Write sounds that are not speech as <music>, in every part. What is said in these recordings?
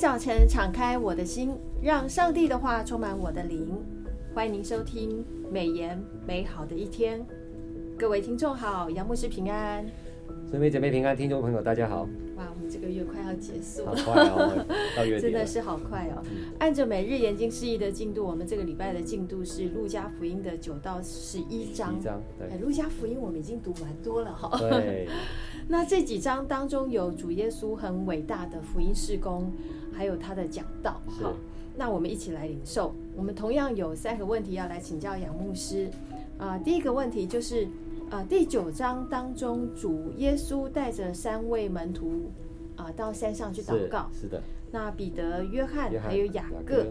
早晨敞开我的心，让上帝的话充满我的灵。欢迎您收听美言美好的一天。各位听众好，杨牧师平安。姊妹姐妹平安，听众朋友大家好。哇，我们这个月快要结束了，好快哦，<laughs> 到月底真的是好快哦。嗯、按照每日研经释义的进度，我们这个礼拜的进度是路加福音的九到十一章。一章，对。路加福音我们已经读蛮多了哈。对。<laughs> 那这几章当中有主耶稣很伟大的福音事工，还有他的讲道。好，那我们一起来领受。我们同样有三个问题要来请教杨牧师。啊、呃，第一个问题就是，啊、呃，第九章当中主耶稣带着三位门徒啊、呃、到山上去祷告。是，是的。那彼得、约翰还有雅各，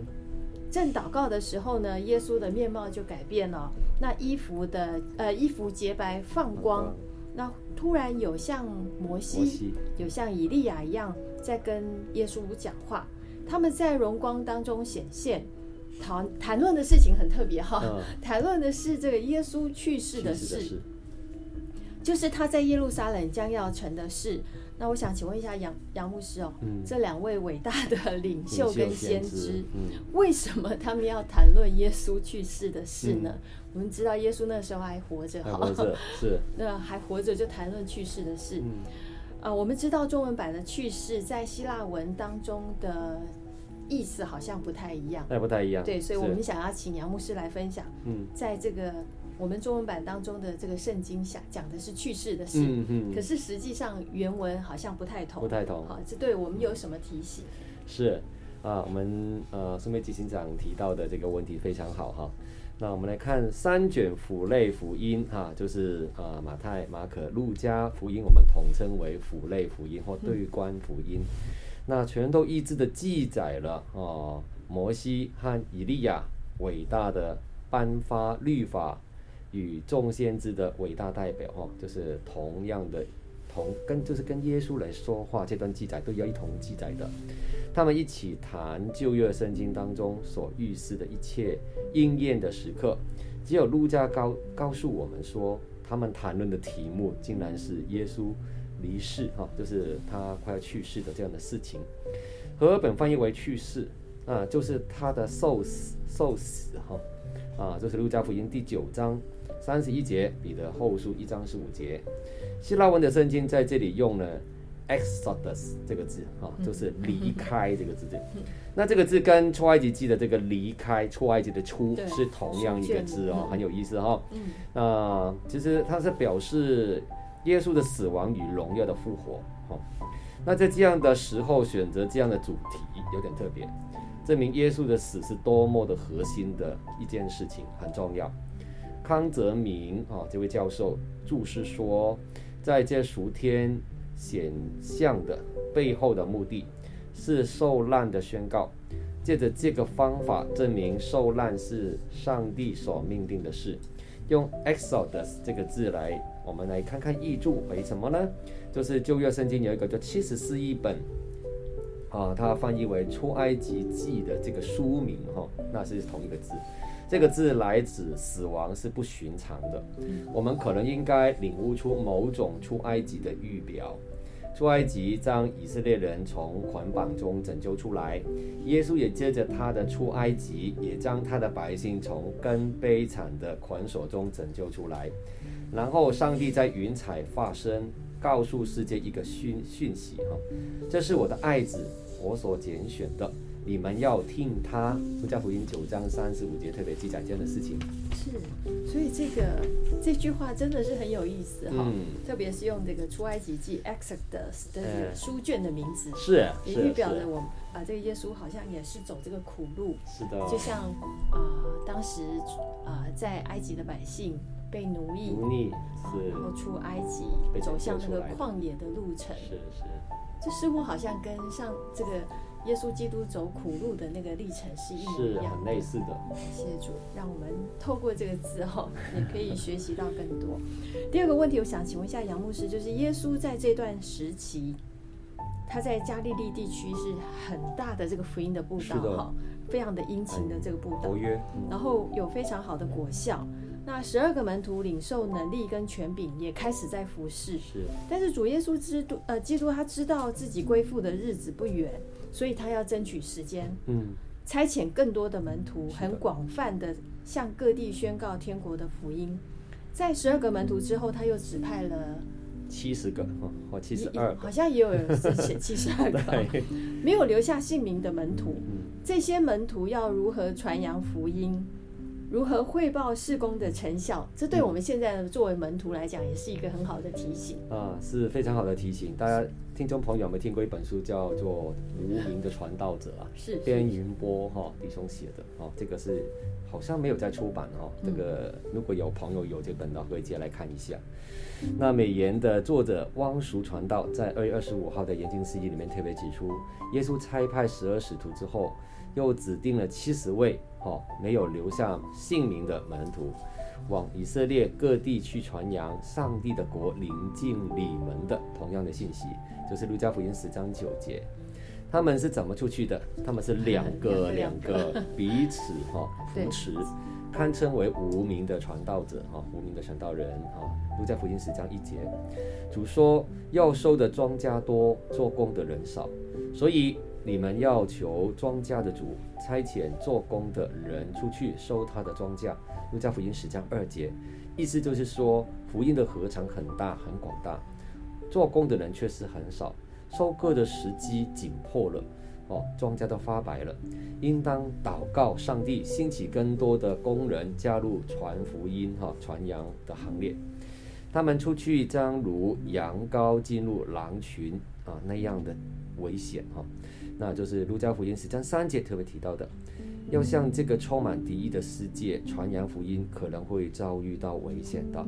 正祷告的时候呢，耶稣的面貌就改变了。那衣服的呃衣服洁白放光。嗯那突然有像摩西，有像以利亚一样在跟耶稣讲话，他们在荣光当中显现，谈谈论的事情很特别哈，嗯、<laughs> 谈论的是这个耶稣去世的事就是他在耶路撒冷将要成的事。那我想请问一下杨杨牧师哦，嗯、这两位伟大的领袖跟先知，嗯、为什么他们要谈论耶稣去世的事呢？嗯、我们知道耶稣那时候还活着，哈活着是 <laughs> 那还活着就谈论去世的事。嗯、呃，我们知道中文版的去世在希腊文当中的意思好像不太一样，那不太一样。对，所以我们想要请杨牧师来分享。嗯，在这个。我们中文版当中的这个圣经讲讲的是去世的事，嗯嗯、可是实际上原文好像不太同，不太同。好，这对我们有什么提醒？是啊，我们呃，苏梅吉行长提到的这个问题非常好哈。那我们来看三卷辅类福音哈，就是呃马太、马可、路加福音，我们统称为辅类福音或对观福音。嗯、那全都一致的记载了哦，摩西和以利亚伟大的颁发律法。与众先知的伟大代表哈，就是同样的同跟就是跟耶稣来说话，这段记载都要一同记载的。他们一起谈旧约圣经当中所预示的一切应验的时刻。只有路加告告诉我们说，他们谈论的题目竟然是耶稣离世哈，就是他快要去世的这样的事情。和本翻译为去世啊，就是他的受死受死哈啊，这是路加福音第九章。三十一节，彼得后书一章十五节，希腊文的圣经在这里用了 exodus 这个字，哈，就是离开这个字。那这个字跟出埃及记的这个离开出埃及的出是同样一个字哦，很有意思哈。那其实它是表示耶稣的死亡与荣耀的复活。哈，那在这样的时候选择这样的主题有点特别，证明耶稣的死是多么的核心的一件事情，很重要。康泽明啊，这位教授注释说，在这数天显象的背后的目的是受难的宣告，借着这个方法证明受难是上帝所命定的事。用 Exodus 这个字来，我们来看看译注为什么呢？就是旧约圣经有一个叫七十四译本啊，它翻译为出埃及记的这个书名哈，那是同一个字。这个字来自死亡是不寻常的，我们可能应该领悟出某种出埃及的预表。出埃及将以色列人从捆绑中拯救出来，耶稣也接着他的出埃及，也将他的百姓从更悲惨的捆锁中拯救出来。然后上帝在云彩发声，告诉世界一个讯讯息：哈，这是我的爱子，我所拣选的。你们要听他，《路加福音》九章三十五节特别记载这样的事情。是，所以这个这句话真的是很有意思哈，嗯、特别是用这个出埃及记 Exodus 的书卷的名字，是，也预表着我们啊，这个耶稣好像也是走这个苦路，是的，就像啊、呃，当时啊、呃，在埃及的百姓被奴役，奴役，是，然后出埃及，走向那个旷野的路程，是是，这似乎好像跟上这个。耶稣基督走苦路的那个历程是一模一样，很类似的。谢谢主，让我们透过这个字哈，也可以学习到更多。<laughs> 第二个问题，我想请问一下杨牧师，就是耶稣在这段时期，他在加利利地区是很大的这个福音的布道哈，非常的殷勤的这个布道，然后有非常好的果效。那十二个门徒领受能力跟权柄，也开始在服侍。是，但是主耶稣知督，呃，基督他知道自己归附的日子不远，所以他要争取时间，嗯，差遣更多的门徒，很广泛的向各地宣告天国的福音。在十二个门徒之后，他又指派了七十个，或七十二，好像也有人写 <laughs> 七十二个，没有留下姓名的门徒。这些门徒要如何传扬福音？如何汇报事工的成效？这对我们现在作为门徒来讲，也是一个很好的提醒啊，是非常好的提醒。大家听众朋友有没有听过一本书，叫做《无名的传道者》啊？是边云波哈弟兄写的哦，这个是好像没有在出版哦。这个如果有朋友有这本的，可以借来看一下。那美言的作者汪淑传道在二月二十五号的研经释义里面特别指出，耶稣差派十二使徒之后，又指定了七十位。哦，没有留下姓名的门徒，往以色列各地去传扬上帝的国临近你们的同样的信息，就是路加福音十章九节。他们是怎么出去的？他们是两个 <laughs> 两个彼此哈扶持，堪称为无名的传道者哈，无名的传道人哈。路加福音十章一节，主说要收的庄稼多，做工的人少，所以。你们要求庄稼的主差遣做工的人出去收他的庄稼。路加福音十章二节，意思就是说，福音的合场很大很广大，做工的人确实很少，收割的时机紧迫了，哦，庄稼都发白了，应当祷告上帝兴起更多的工人加入传福音哈传扬的行列。他们出去将如羊羔进入狼群啊那样的危险哈。那就是路加福音十章三节特别提到的，要向这个充满敌意的世界传扬福音，可能会遭遇到危险的，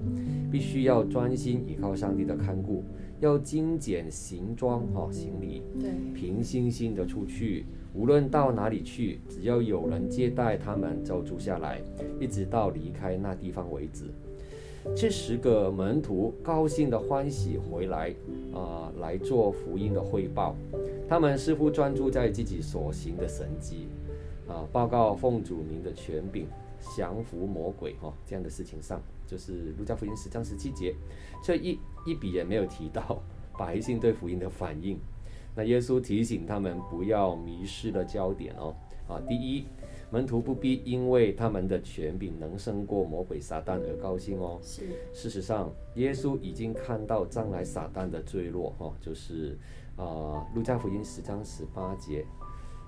必须要专心依靠上帝的看顾，要精简行装哈行李，对，平心心的出去，无论到哪里去，只要有人接待他们，就住下来，一直到离开那地方为止。这十个门徒高兴的欢喜回来啊、来做福音的汇报。他们似乎专注在自己所行的神迹啊，报告奉主名的权柄，降服魔鬼哈、哦、这样的事情上，就是路加福音十章十七节，却一一笔也没有提到百姓对福音的反应。那耶稣提醒他们不要迷失了焦点哦啊，第一。门徒不必因为他们的权柄能胜过魔鬼撒旦而高兴哦。是，事实上，耶稣已经看到将来撒旦的坠落哈，就是啊，路加福音十章十八节，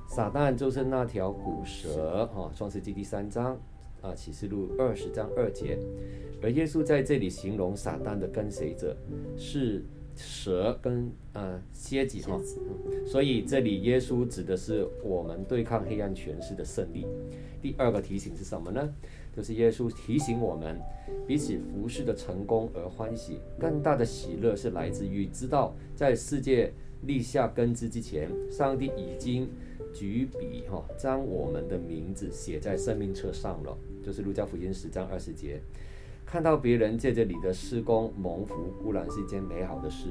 撒旦就是那条古蛇哈，创世纪第三章啊，启示录二十章二节，而耶稣在这里形容撒旦的跟随者是。蛇跟呃蝎子哈，所以这里耶稣指的是我们对抗黑暗权势的胜利。第二个提醒是什么呢？就是耶稣提醒我们比起服侍的成功而欢喜，更大的喜乐是来自于知道在世界立下根基之前，上帝已经举笔哈将我们的名字写在生命册上了。就是路加福音十章二十节。看到别人借着你的施工蒙福，固然是一件美好的事，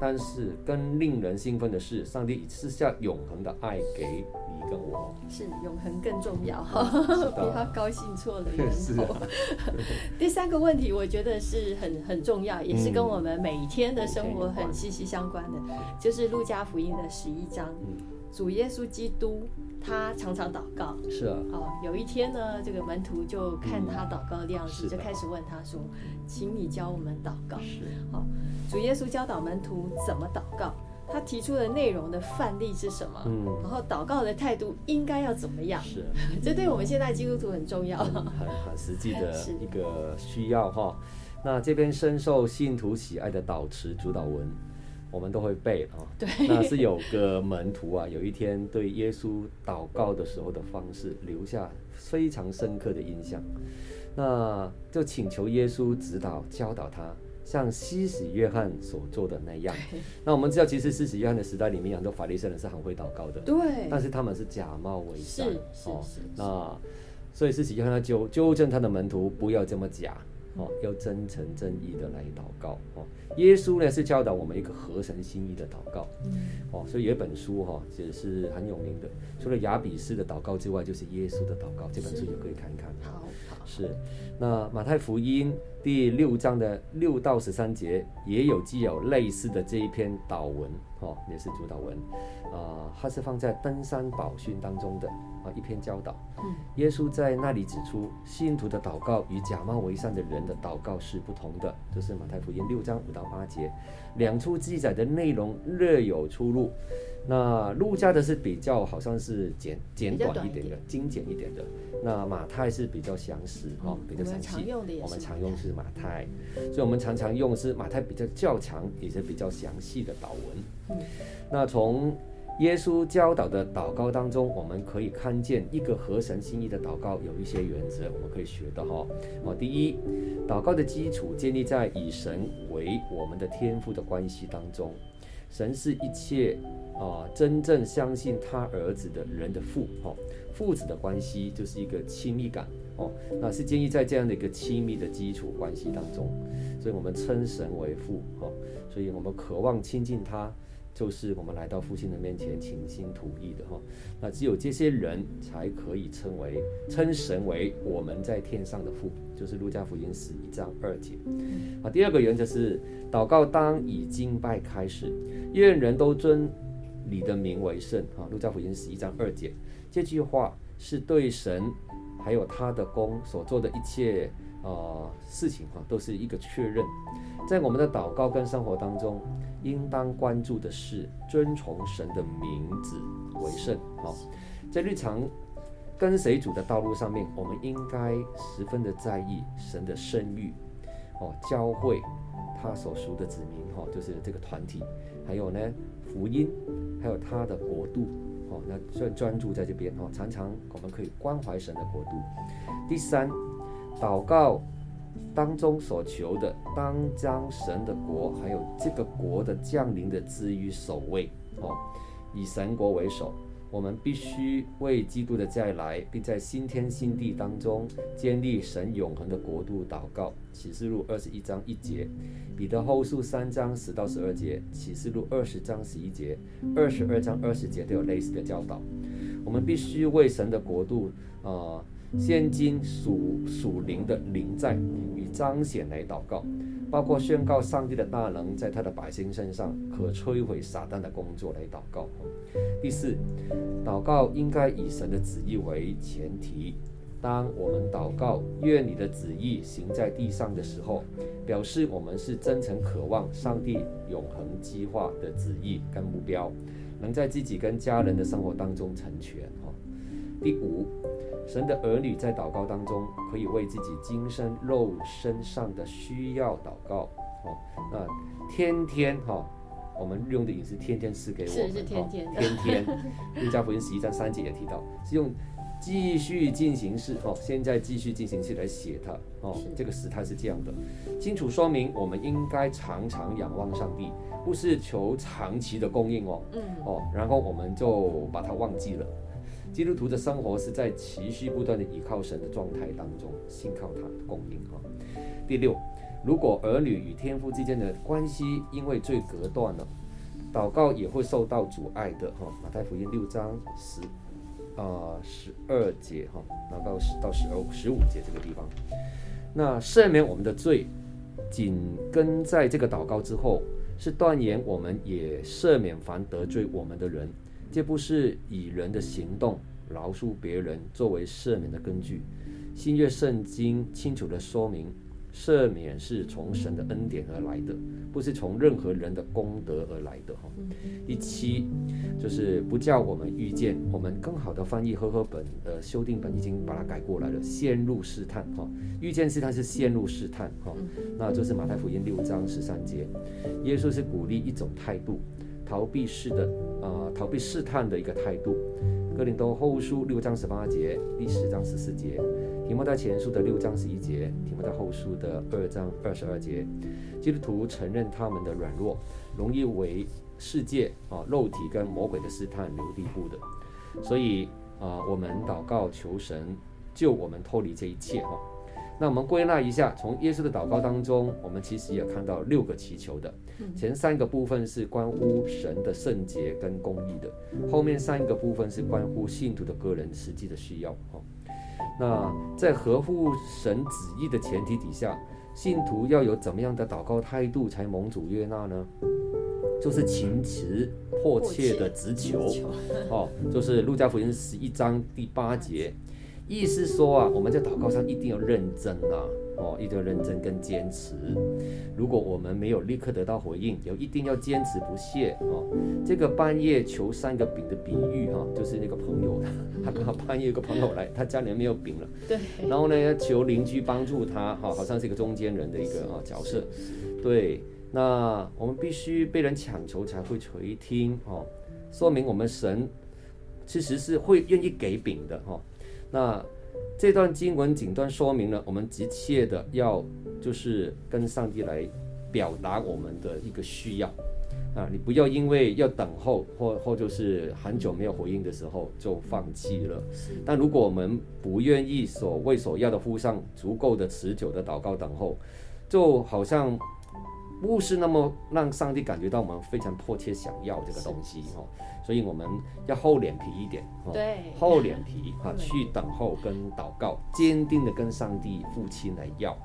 但是更令人兴奋的是，上帝已赐下永恒的爱给你跟我。是永恒更重要 <laughs> 哈，不要高兴错了源头。<laughs> 啊、<laughs> 第三个问题，我觉得是很很重要，也是跟我们每天的生活很息息相关的，嗯、就是路加福音的十一章，嗯、主耶稣基督。他常常祷告，是啊。哦，有一天呢，这个门徒就看他祷告的样子，嗯、就开始问他说：“请你教我们祷告。”是。好、哦，主耶稣教导门徒怎么祷告，他提出的内容的范例是什么？嗯。然后祷告的态度应该要怎么样？是。<laughs> 这对我们现在基督徒很重要，嗯、很很实际的 <laughs> 一个需要哈。那这边深受信徒喜爱的导词主导文。我们都会背啊，对，那是有个门徒啊，有一天对耶稣祷告的时候的方式留下非常深刻的印象，那就请求耶稣指导教导他，像西使约翰所做的那样。那我们知道，其实西使约翰的时代里面，很多法利赛人是很会祷告的，对，但是他们是假冒伪善，是是是，那所以西使约翰他纠纠正他的门徒不要这么假。哦，要真诚真意的来祷告哦。耶稣呢是教导我们一个合神心意的祷告。嗯。哦，所以有一本书哈，也是很有名的。除了雅比斯的祷告之外，就是耶稣的祷告。这本书就可以看一看。好，好。是，那马太福音第六章的六到十三节也有既有类似的这一篇祷文，哦，也是主祷文，啊、呃，它是放在登山宝训当中的啊一篇教导。嗯，耶稣在那里指出，信徒的祷告与假冒为善的人的祷告是不同的，这、就是马太福音六章五到八节，两处记载的内容略有出入。那路加的是比较好像是简简短一点的，精简一点的。那马太是比较详实哈、嗯，比较详细。我们常用是马太，所以我们常常用是马太比较较长，也是比较详细的祷文。嗯，那从耶稣教导的祷告当中，我们可以看见一个合神心意的祷告有一些原则，我们可以学的哈。哦，第一，祷告的基础建立在以神为我们的天赋的关系当中。神是一切啊、呃，真正相信他儿子的人的父，哦，父子的关系就是一个亲密感，哦，那是建立在这样的一个亲密的基础关系当中，所以我们称神为父，哦，所以我们渴望亲近他。就是我们来到父亲的面前倾心吐意的哈，那只有这些人才可以称为称神为我们在天上的父，就是路加福音十一章二节。啊，第二个原则是祷告当以敬拜开始，愿人都尊你的名为圣。啊，路加福音十一章二节，这句话是对神还有他的功所做的一切。呃，事情哈都是一个确认，在我们的祷告跟生活当中，应当关注的是遵从神的名字为圣。好，在日常跟随主的道路上面，我们应该十分的在意神的声誉，哦，教会他所属的子民哈，就是这个团体，还有呢福音，还有他的国度，哦，那专专注在这边哦，常常我们可以关怀神的国度。第三。祷告当中所求的，当将神的国还有这个国的降临的置于首位哦，以神国为首。我们必须为基督的再来，并在新天新地当中建立神永恒的国度祷告。启示录二十一章一节，彼得后书三章十到十二节，启示录二十章十一节，二十二章二十节都有类似的教导。我们必须为神的国度。呃现今属属灵的灵在与彰显来祷告，包括宣告上帝的大能在他的百姓身上，可摧毁撒旦的工作来祷告。第四，祷告应该以神的旨意为前提。当我们祷告愿你的旨意行在地上的时候，表示我们是真诚渴望上帝永恒计划的旨意跟目标，能在自己跟家人的生活当中成全。哈第五。神的儿女在祷告当中，可以为自己今生肉身上的需要祷告。哦，那天天哈、哦，我们用的饮食天天赐给我们，是是天天、哦、天天。<laughs> 路加福音十一章三节也提到，是用继续进行式哦，现在继续进行式来写它哦，这个时态是这样的，清楚说明我们应该常常仰望上帝，不是求长期的供应哦，嗯哦，然后我们就把它忘记了。基督徒的生活是在持续不断的依靠神的状态当中，信靠他供应哈。第六，如果儿女与天父之间的关系因为罪隔断了，祷告也会受到阻碍的哈。马太福音六章十啊十二节哈，祷告十到十二十五节这个地方，那赦免我们的罪，紧跟在这个祷告之后，是断言我们也赦免凡得罪我们的人。这不是以人的行动饶恕别人作为赦免的根据。新约圣经清楚地说明，赦免是从神的恩典而来的，不是从任何人的功德而来的。哈，第七就是不叫我们遇见，我们更好的翻译和合本呃修订本已经把它改过来了，陷入试探。哈，遇见试探是陷入试探。哈，那就是马太福音六章十三节，耶稣是鼓励一种态度。逃避式的啊、逃避试探的一个态度。哥林多后书六章十八节，第十章十四节，提摩太前书的六章十一节，提摩太后书的二章二十二节。基督徒承认他们的软弱，容易为世界啊、肉体跟魔鬼的试探留地步的。所以啊、我们祷告求神救我们脱离这一切哈。那我们归纳一下，从耶稣的祷告当中，我们其实也看到六个祈求的。前三个部分是关乎神的圣洁跟公义的，后面三个部分是关乎信徒的个人实际的需要。哦，那在合乎神旨意的前提底下，信徒要有怎么样的祷告态度才蒙主悦纳呢？就是情辞迫切的直求，哦，就是路加福音十一章第八节，意思说啊，我们在祷告上一定要认真啊，哦，一定要认真跟坚持。如果我们没有立刻得到回应，有一定要坚持不懈哦。这个半夜求三个饼的比喻哈，就是那个朋友，他刚好半夜有个朋友来，他家里没有饼了，对，然后呢，求邻居帮助他，哈，好像是一个中间人的一个啊角色，对。那我们必须被人强求才会垂听哦，说明我们神其实是会愿意给饼的哈。那这段经文仅段说明了我们急切的要就是跟上帝来表达我们的一个需要啊，你不要因为要等候或或就是很久没有回应的时候就放弃了。但如果我们不愿意所为所要的付上足够的持久的祷告等候，就好像。不是那么让上帝感觉到我们非常迫切想要这个东西哦，所以我们要厚脸皮一点，对，厚脸皮啊，去等候跟祷告，坚定的跟上帝父亲来要。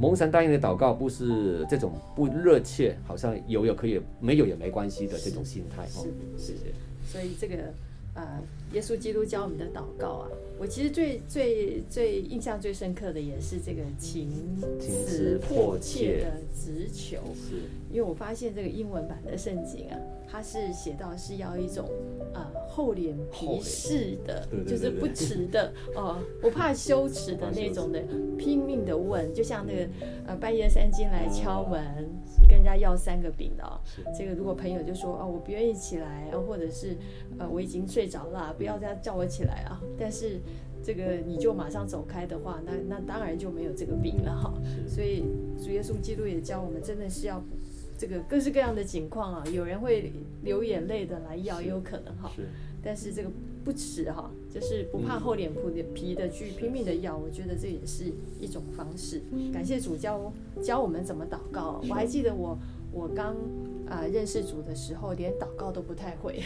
蒙神答应的祷告不是这种不热切，好像有也可以，没有也没关系的这种心态哦。谢谢。所以这个。呃，耶稣基督教我们的祷告啊，我其实最最最印象最深刻的也是这个情词迫切的直求，因为我发现这个英文版的圣经啊，它是写到是要一种呃厚脸皮式的，就是不迟的哦，不怕羞耻的那种的拼命的问，就像那个呃半夜三更来敲门。家要三个饼的哦，这个如果朋友就说哦，我不愿意起来，或者是呃我已经睡着了，不要再叫我起来啊。但是这个你就马上走开的话，那那当然就没有这个饼了哈。所以主耶稣基督也教我们，真的是要这个各式各样的情况啊，有人会流眼泪的来要，也有可能哈。但是这个不迟哈，就是不怕厚脸皮的去拼命的要，我觉得这也是一种方式。感谢主教教我们怎么祷告。我还记得我我刚啊、呃、认识主的时候，连祷告都不太会，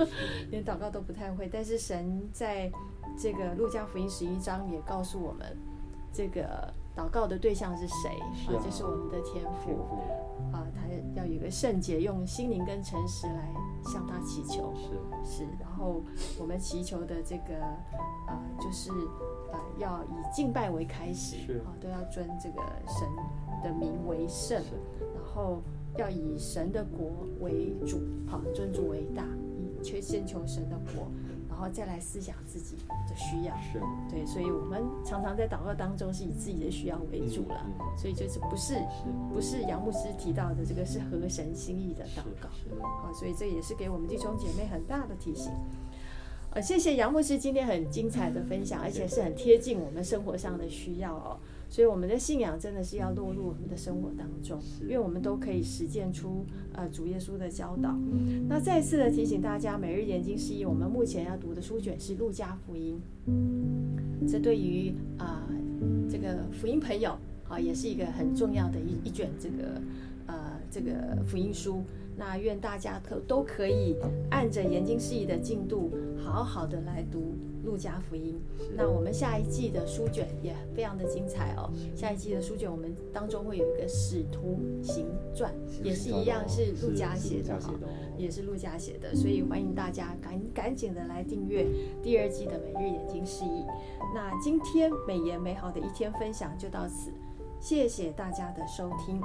<laughs> 连祷告都不太会。但是神在这个路加福音十一章也告诉我们，这个祷告的对象是谁啊？这是我们的天父啊，他要有一个圣洁，用心灵跟诚实来。向他祈求，是是，然后我们祈求的这个，呃，就是呃，要以敬拜为开始，啊，都要尊这个神的名为圣，然后要以神的国为主，好，尊主为大，以求先求神的国。然后再来思想自己的需要，是。对，所以我们常常在祷告当中是以自己的需要为主了，所以就是不是，是。不是杨牧师提到的这个是合神心意的祷告，啊，所以这也是给我们弟兄姐妹很大的提醒。呃，谢谢杨牧师今天很精彩的分享，而且是很贴近我们生活上的需要哦。所以我们的信仰真的是要落入我们的生活当中，因为我们都可以实践出呃主耶稣的教导。那再次的提醒大家，每日研经释义，我们目前要读的书卷是《路加福音》。这对于啊、呃、这个福音朋友啊，也是一个很重要的一一卷这个呃这个福音书。那愿大家可都可以按着研经释义的进度，好好的来读路加福音。那我们下一季的书卷也非常的精彩哦。下一季的书卷我们当中会有一个使徒行传，也是一样是路加写的哈，也是路加写的，所以欢迎大家赶赶紧的来订阅第二季的每日研经释义。那今天美言美好的一天分享就到此，谢谢大家的收听。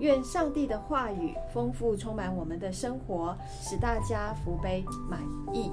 愿上帝的话语丰富充满我们的生活，使大家福杯满溢。